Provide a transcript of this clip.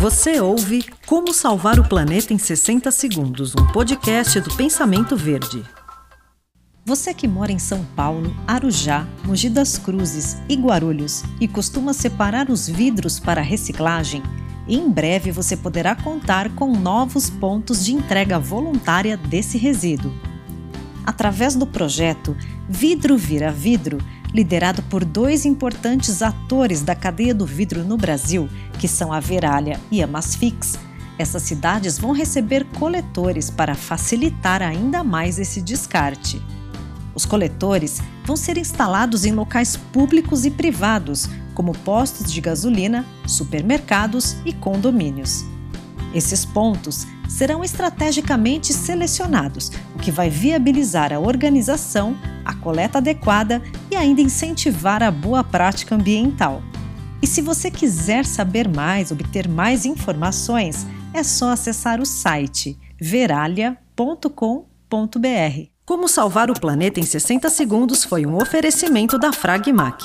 Você ouve Como Salvar o Planeta em 60 Segundos, um podcast do Pensamento Verde. Você que mora em São Paulo, Arujá, Mogi das Cruzes e Guarulhos e costuma separar os vidros para reciclagem, em breve você poderá contar com novos pontos de entrega voluntária desse resíduo. Através do projeto Vidro Vira Vidro, liderado por dois importantes atores da cadeia do vidro no Brasil, que são a Veralha e a Masfix, essas cidades vão receber coletores para facilitar ainda mais esse descarte. Os coletores vão ser instalados em locais públicos e privados, como postos de gasolina, supermercados e condomínios. Esses pontos serão estrategicamente selecionados, o que vai viabilizar a organização, a coleta adequada e ainda incentivar a boa prática ambiental. E se você quiser saber mais, obter mais informações, é só acessar o site veralha.com.br. Como salvar o planeta em 60 segundos foi um oferecimento da Fragmac.